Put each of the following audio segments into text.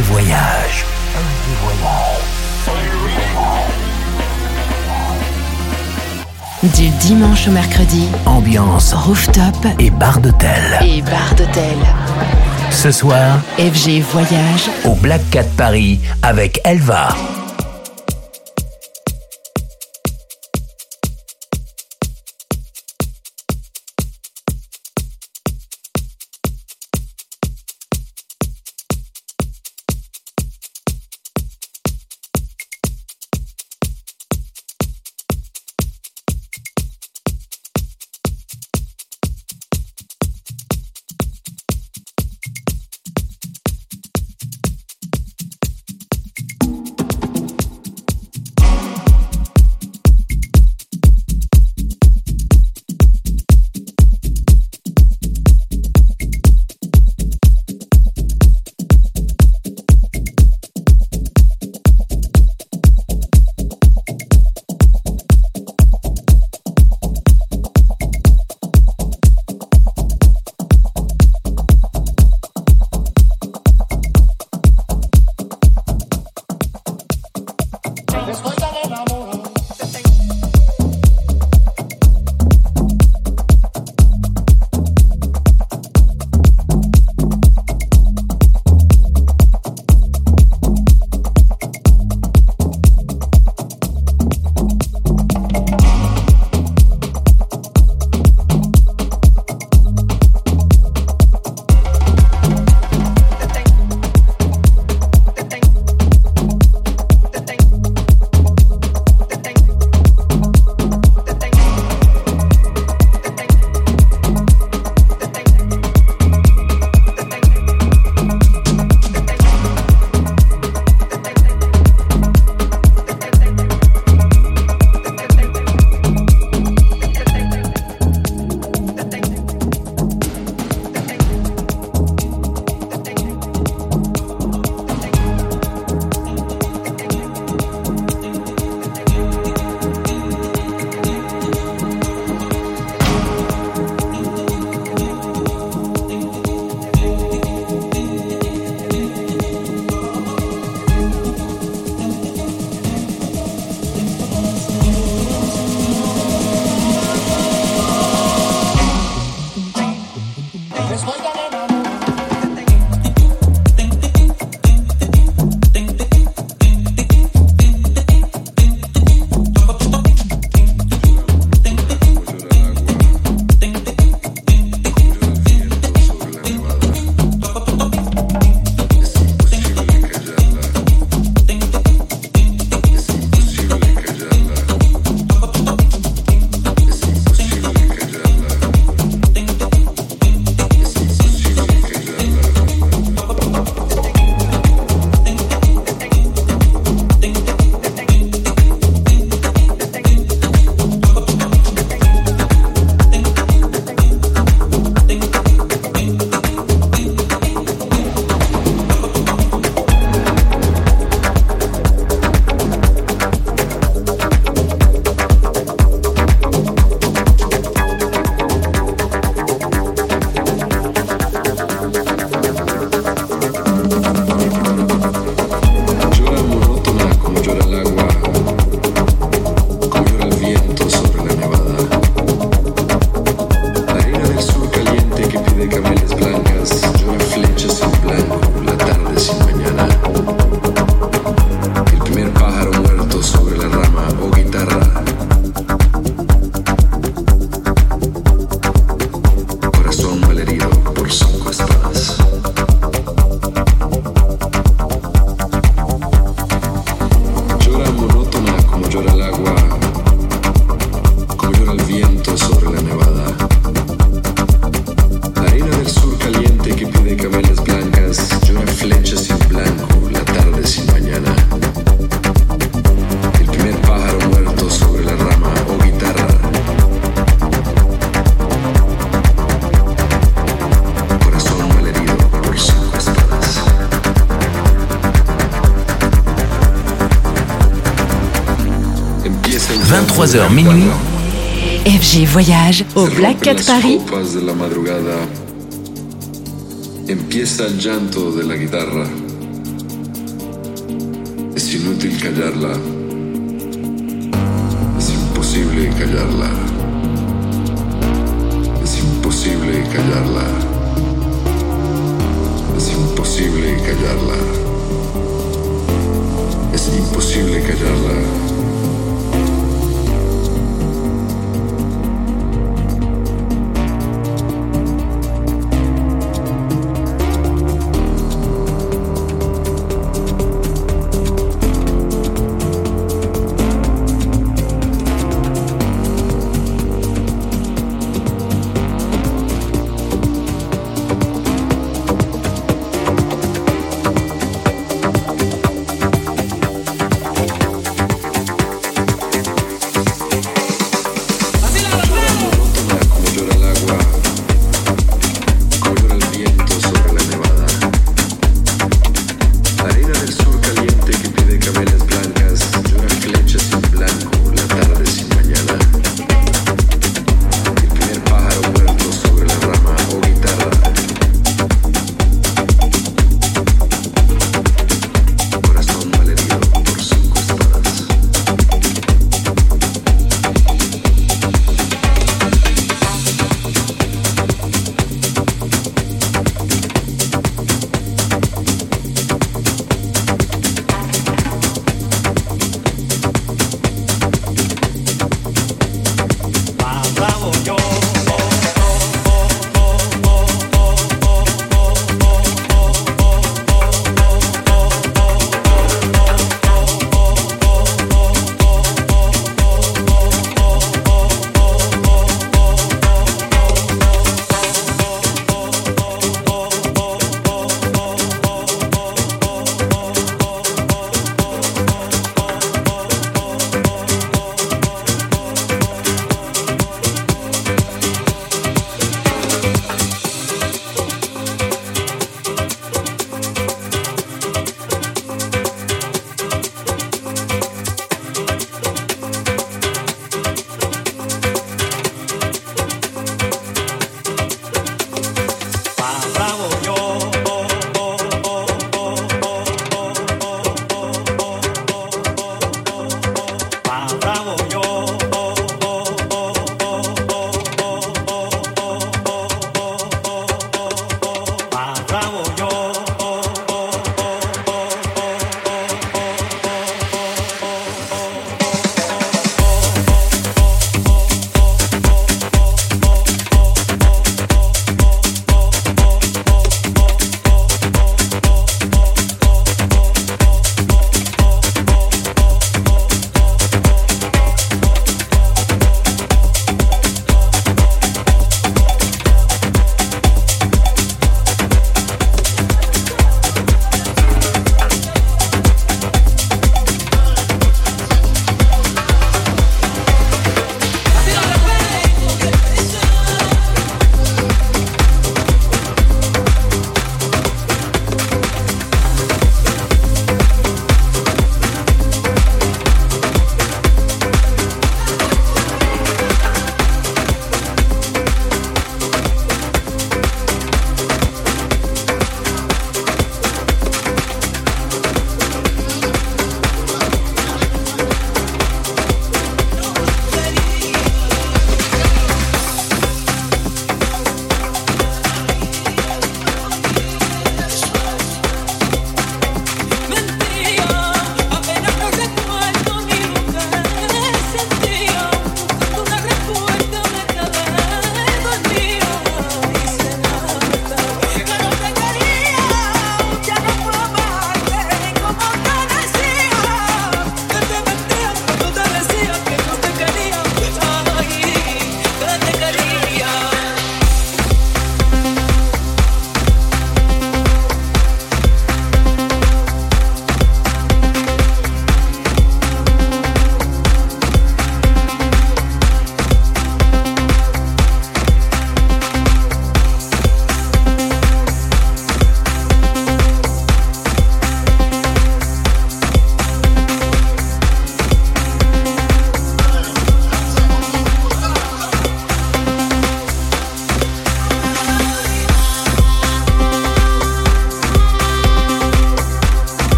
Voyage. Du dimanche au mercredi, ambiance rooftop et bar d'hôtel. Et bar d'hôtel. Ce soir, FG Voyage au Black Cat Paris avec Elva. Village au Black Cat Paris. De la madrugada. Empieza el llanto de la guitarra. Es inútil callarla.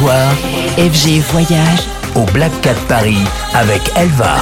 FG Voyage au Black Cat Paris avec Elva.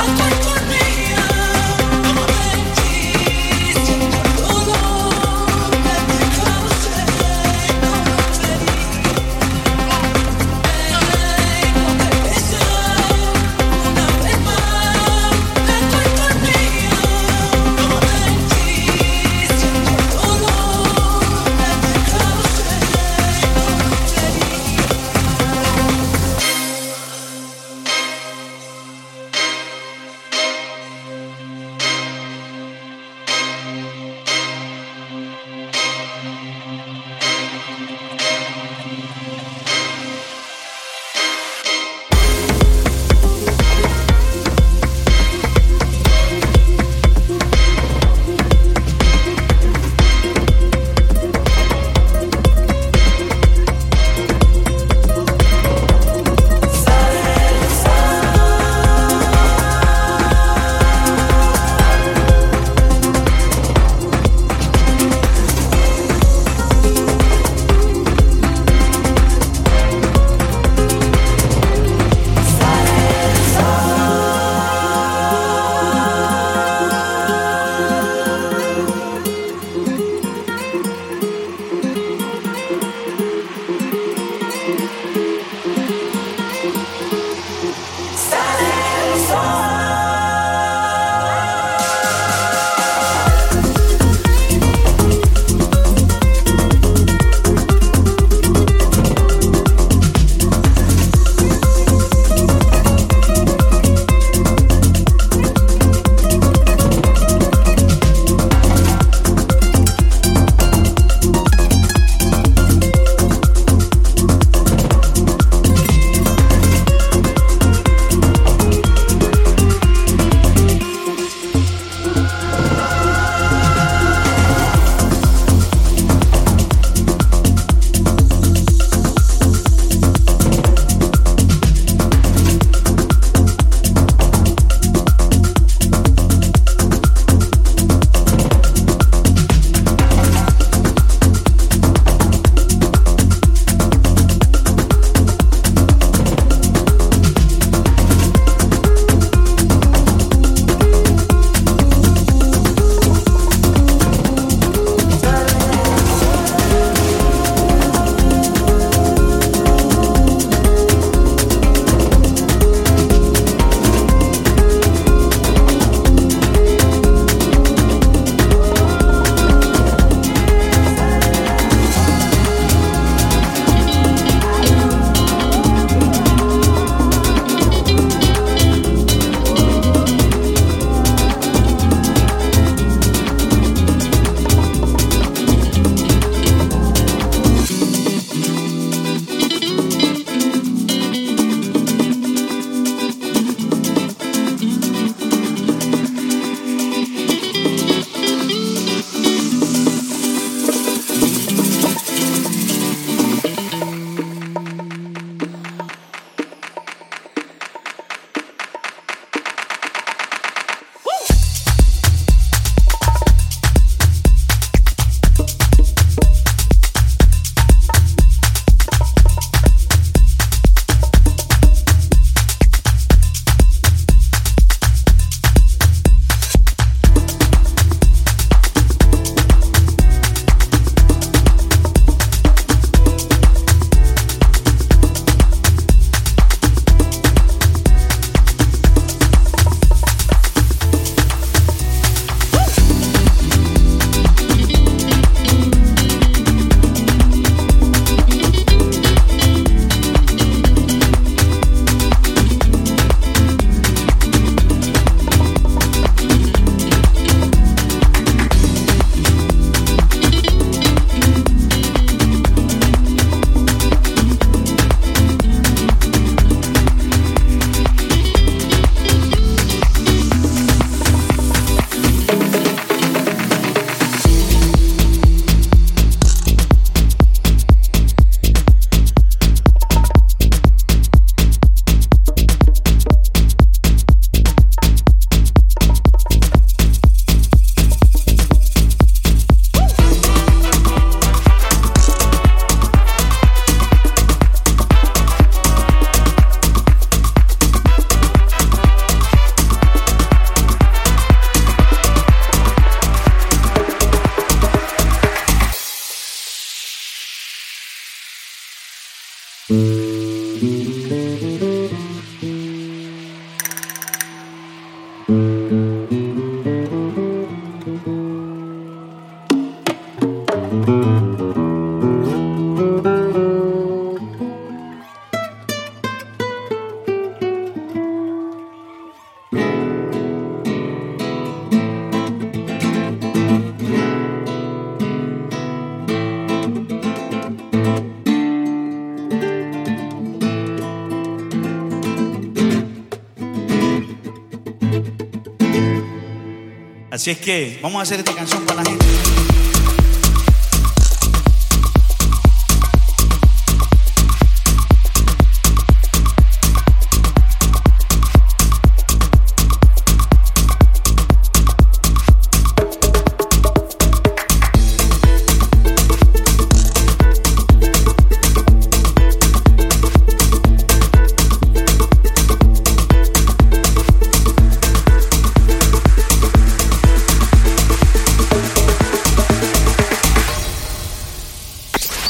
Así es que vamos a hacer esta canción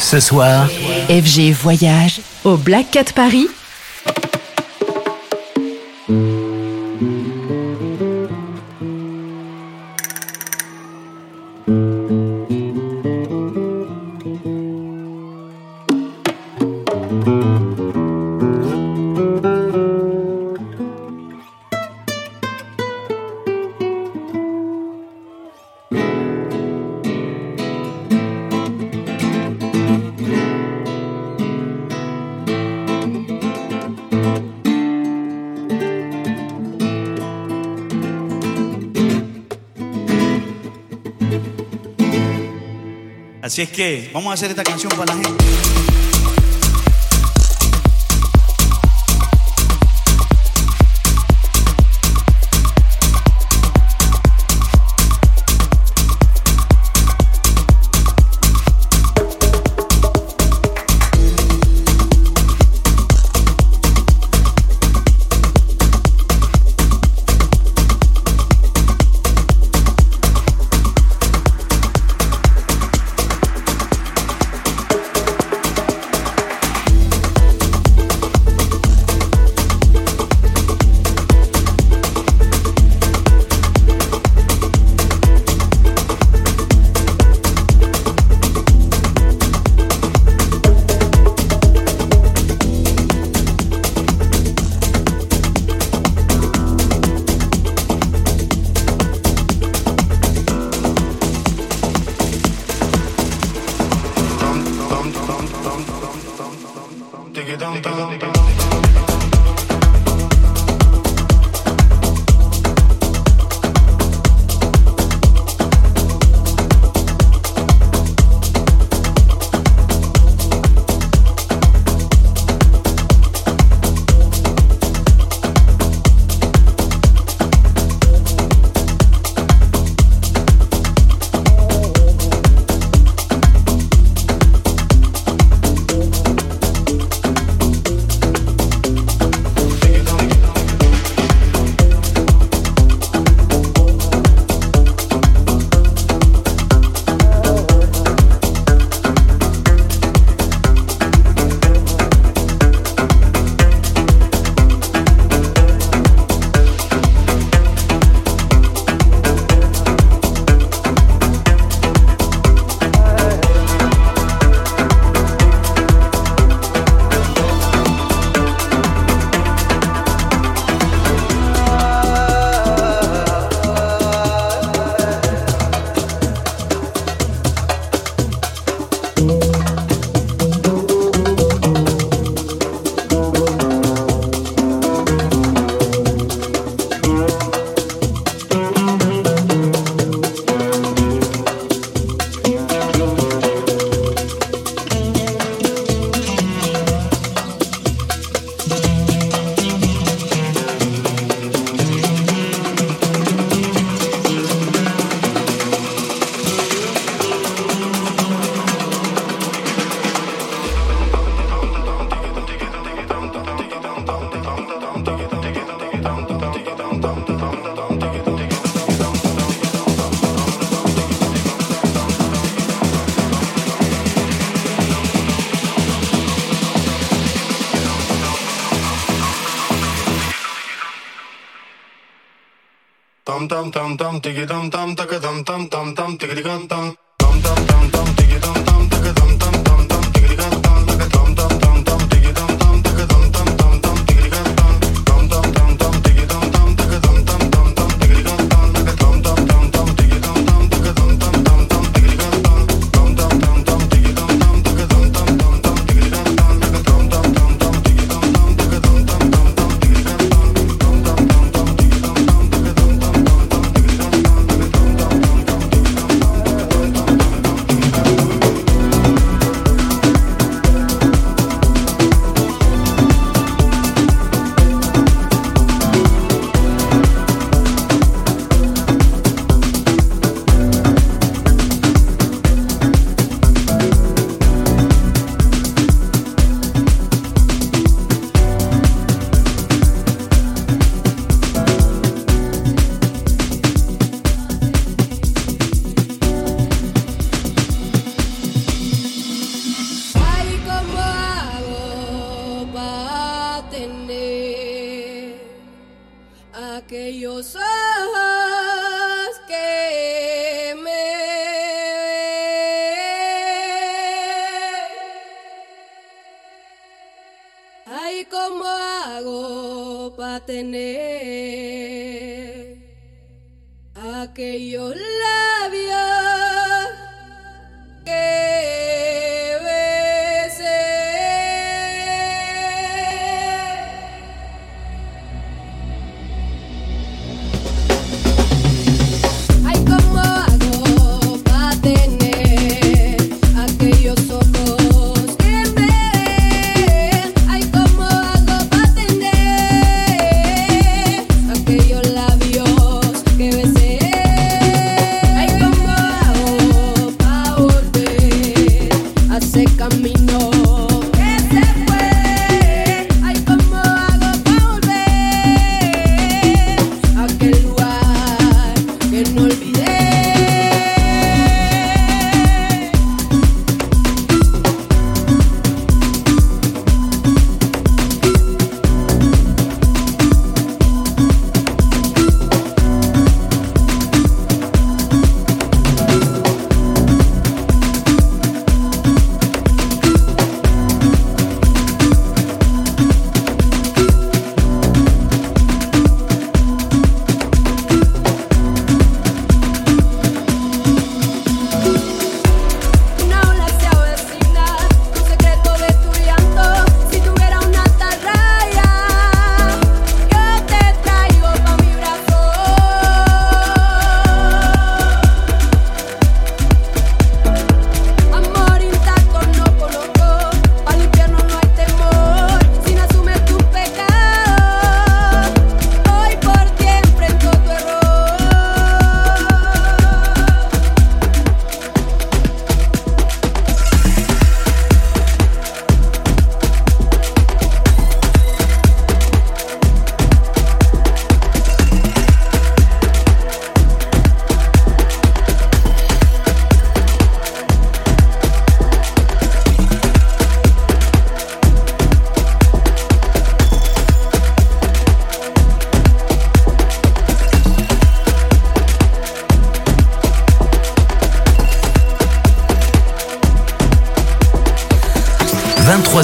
Ce soir, FG Voyage au Black Cat Paris Así es que vamos a hacer esta canción para la gente. tam tam tam tam tigi tam tam taka tam tam tam tam tigi tam tam tam tam tam tam tigi tam tam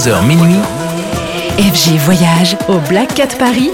23h minuit, FG Voyage au Black Cat Paris.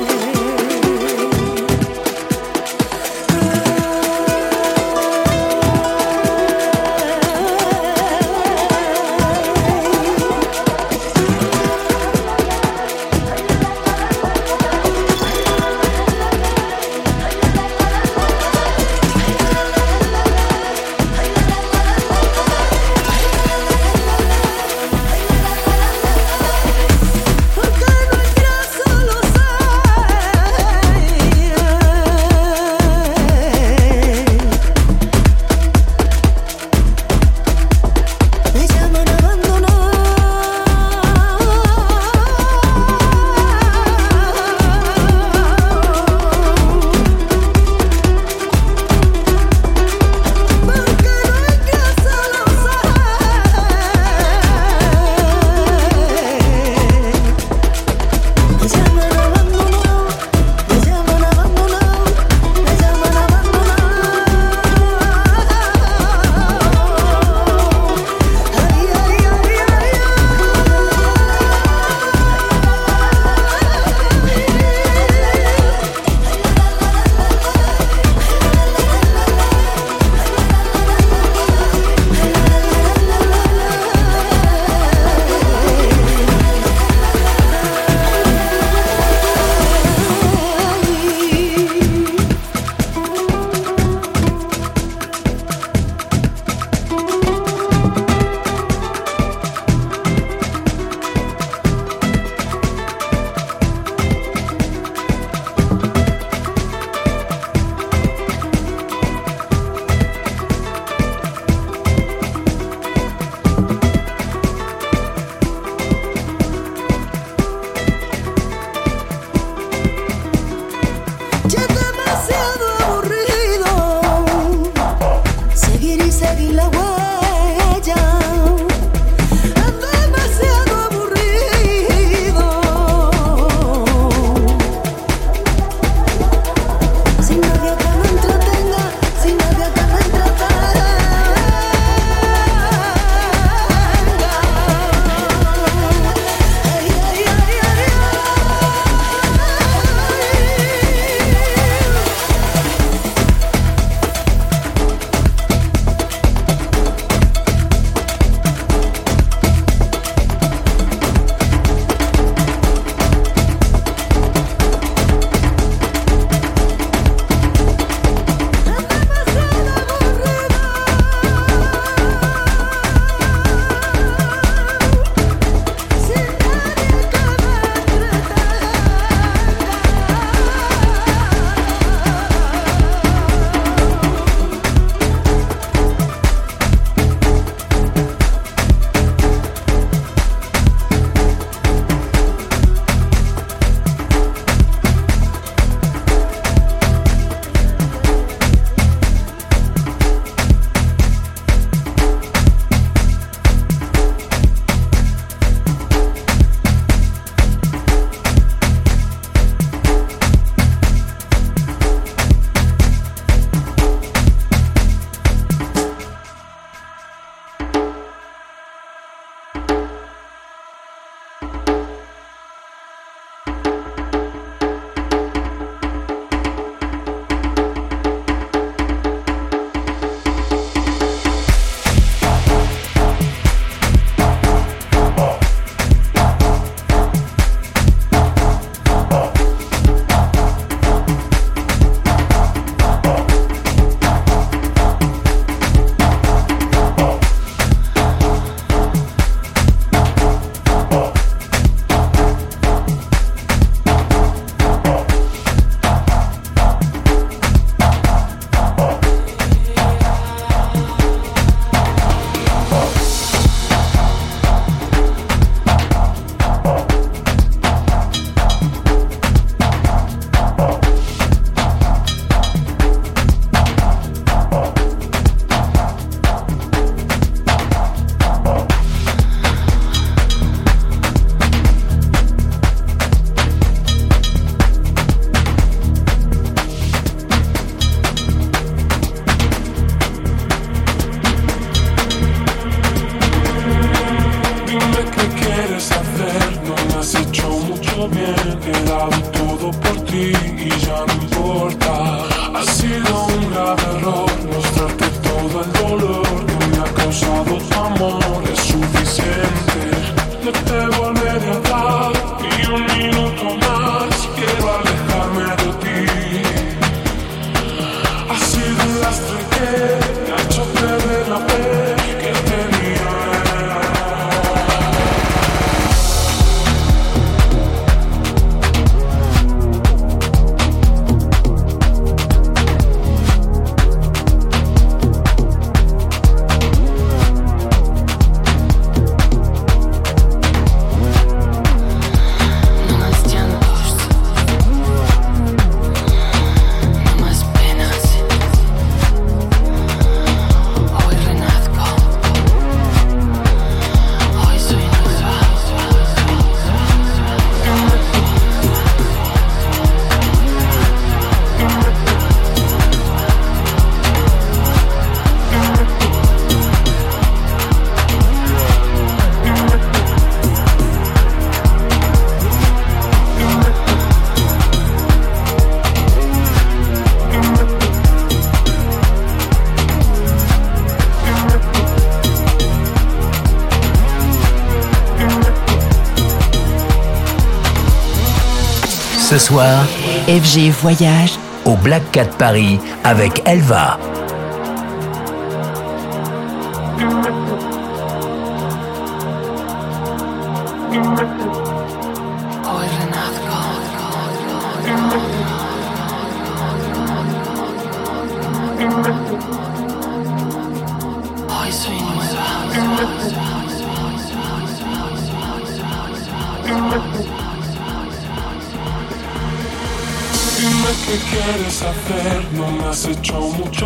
FG Voyage au Black Cat Paris avec Elva.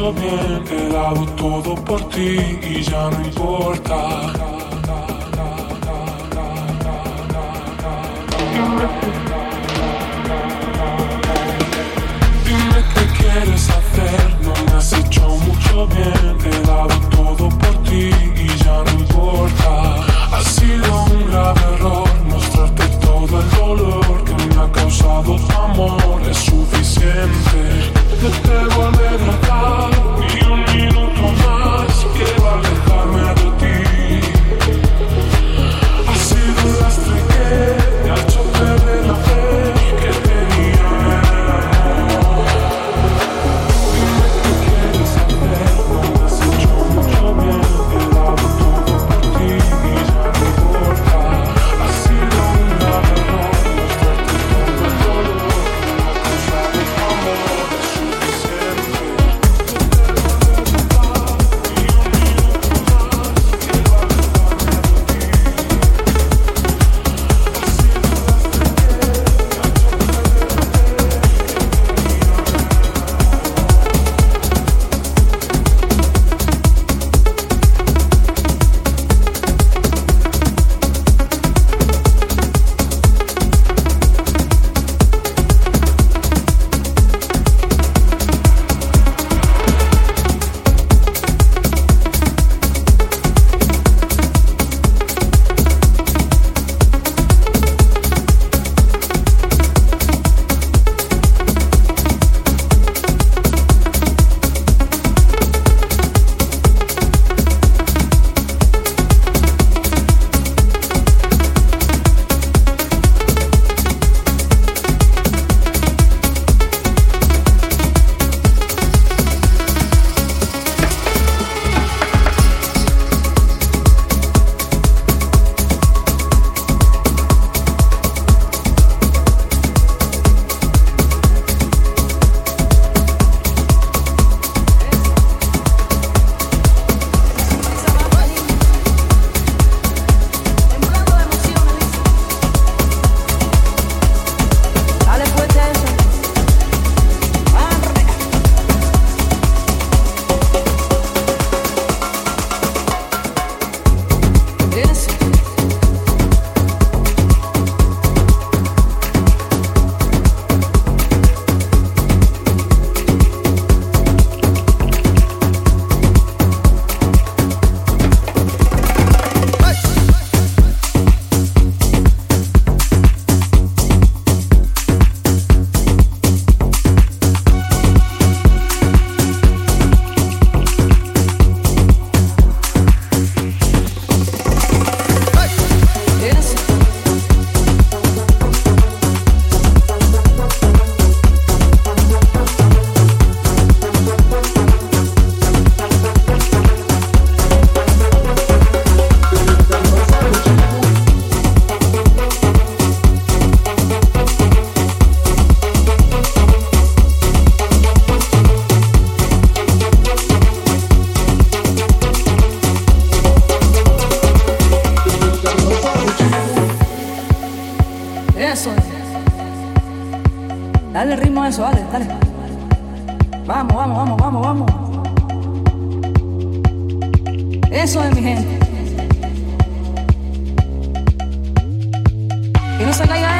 Hecho bien. He dado todo por ti y ya no importa. Dime qué quieres hacer, no me has hecho mucho bien. He dado todo por ti y ya no importa. Ha sido un grave error mostrarte todo el dolor que me ha causado tu amor. Es suficiente. Te Oh. no se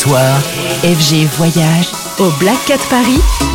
soir, FG Voyage au Black Cat Paris.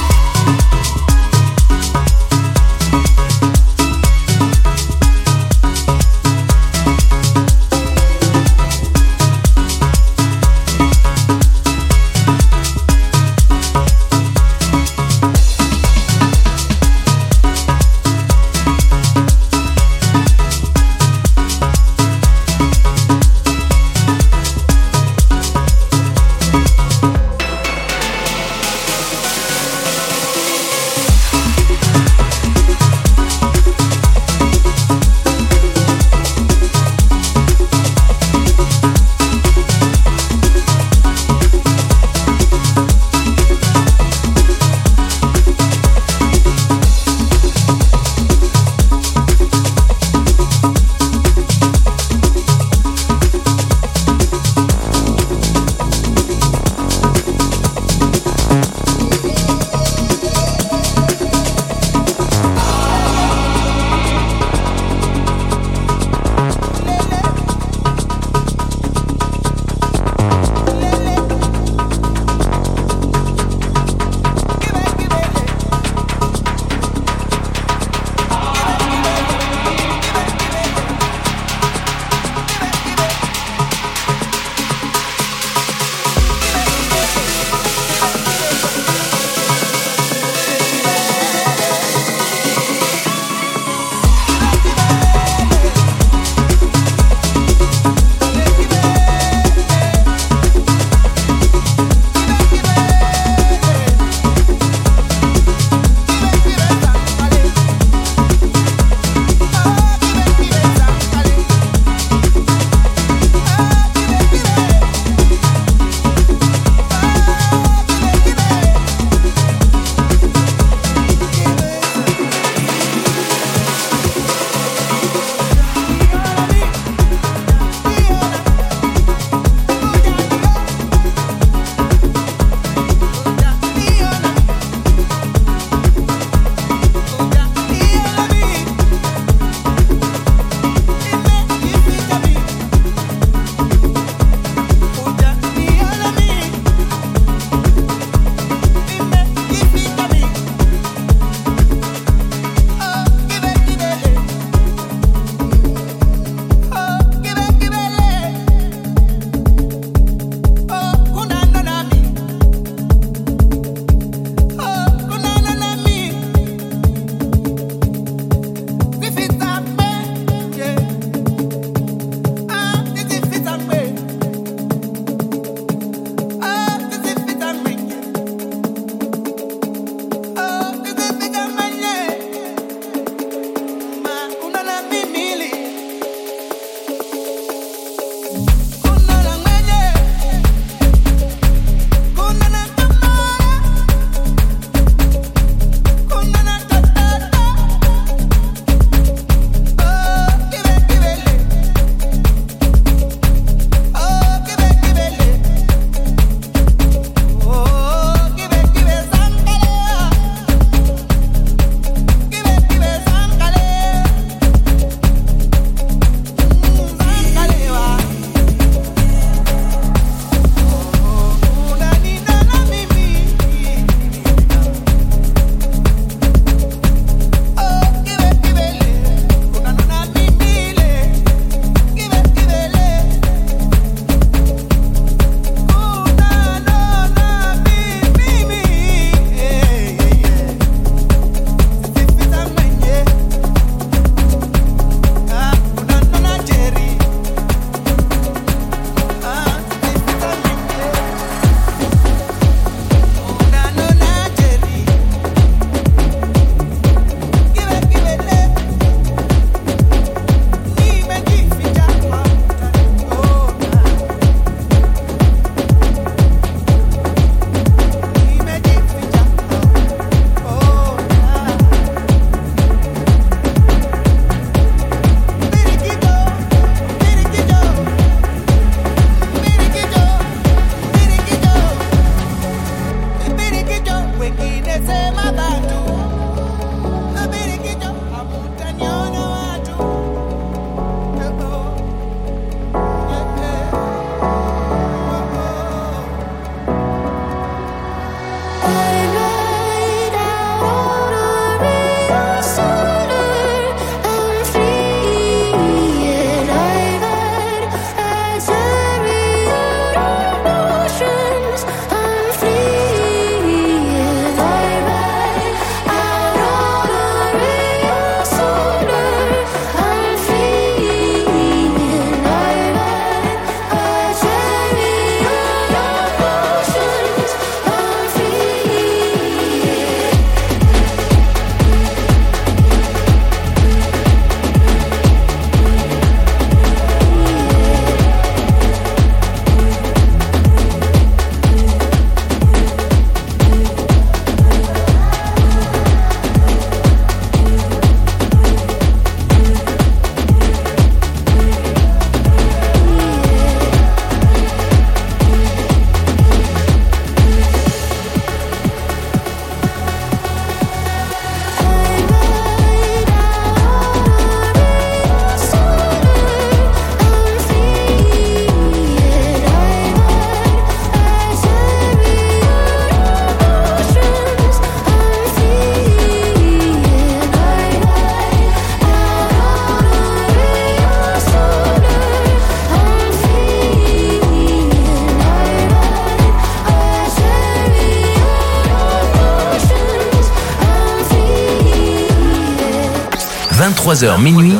23h minuit,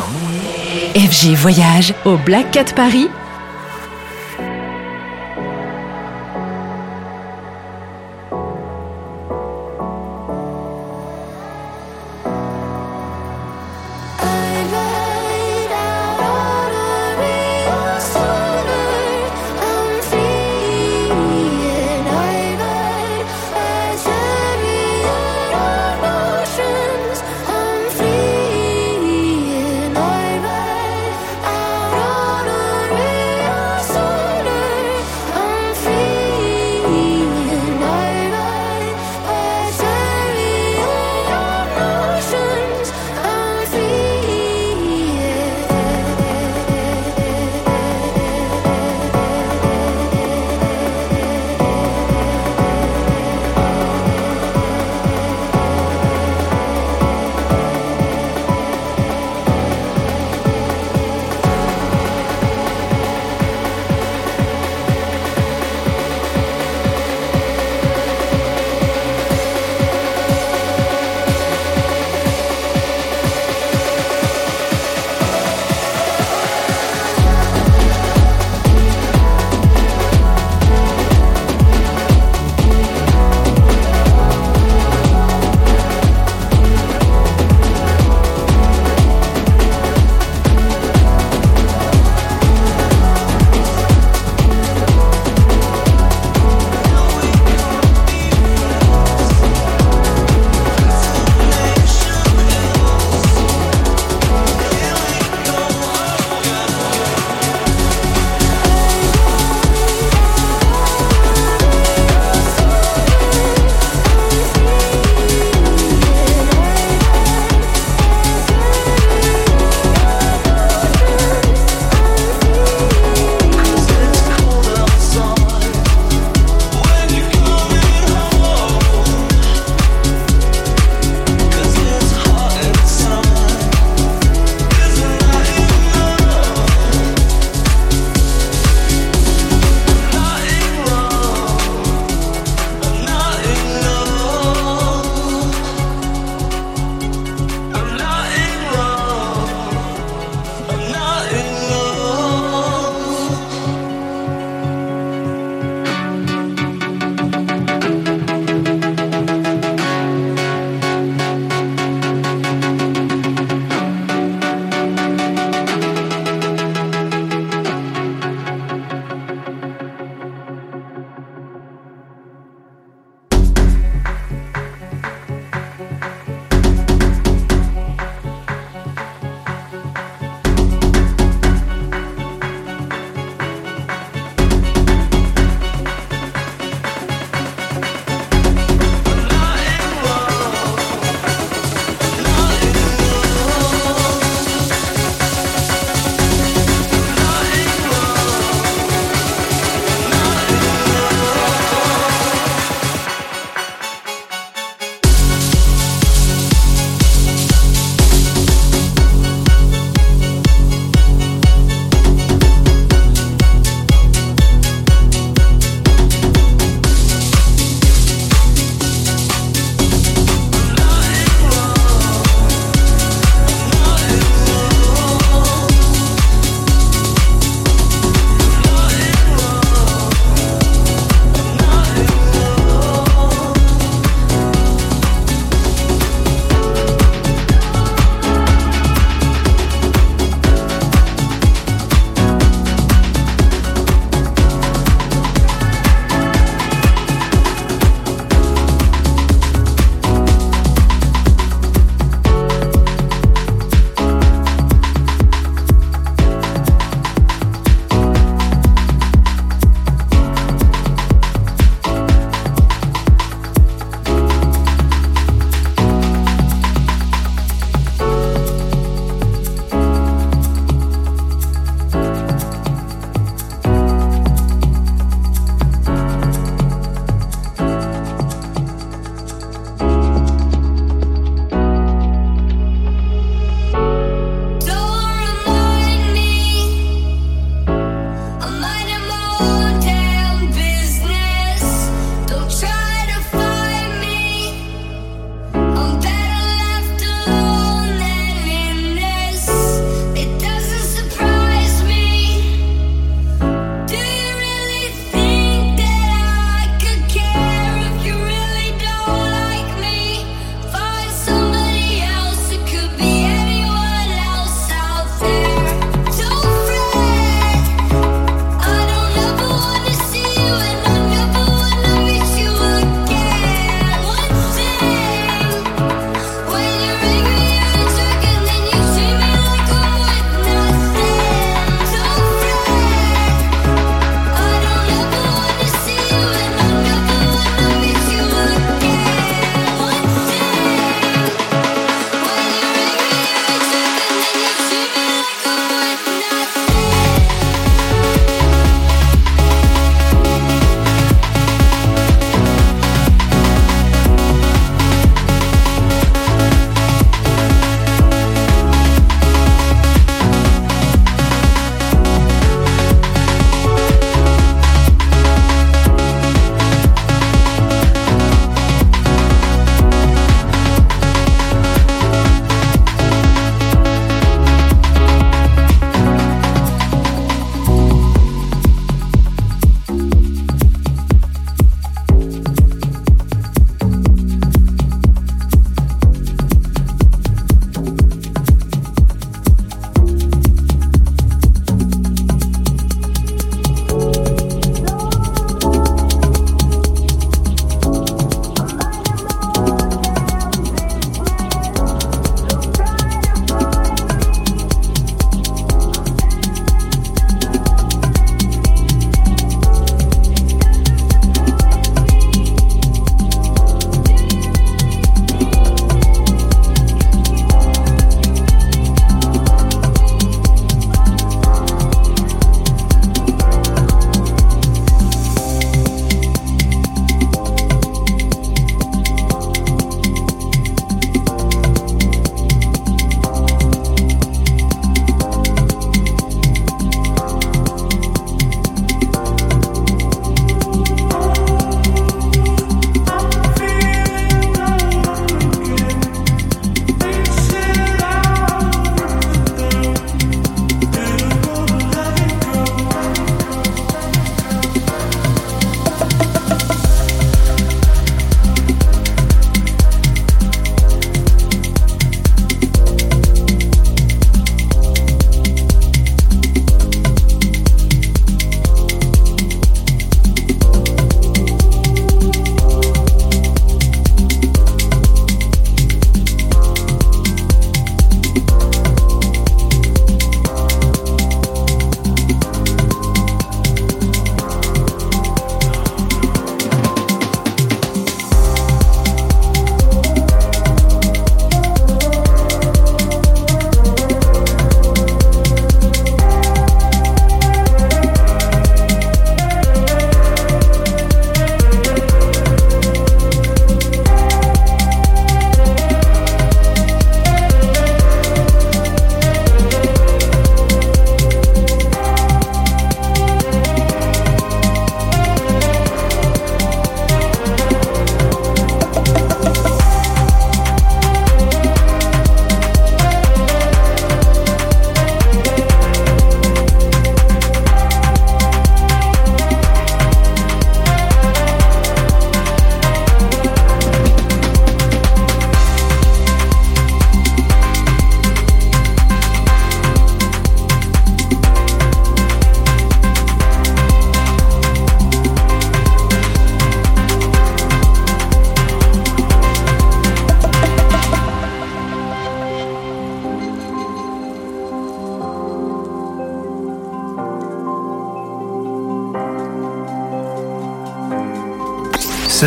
FG Voyage au Black Cat Paris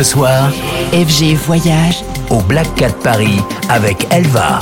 Ce soir, FG Voyage au Black Cat Paris avec Elva.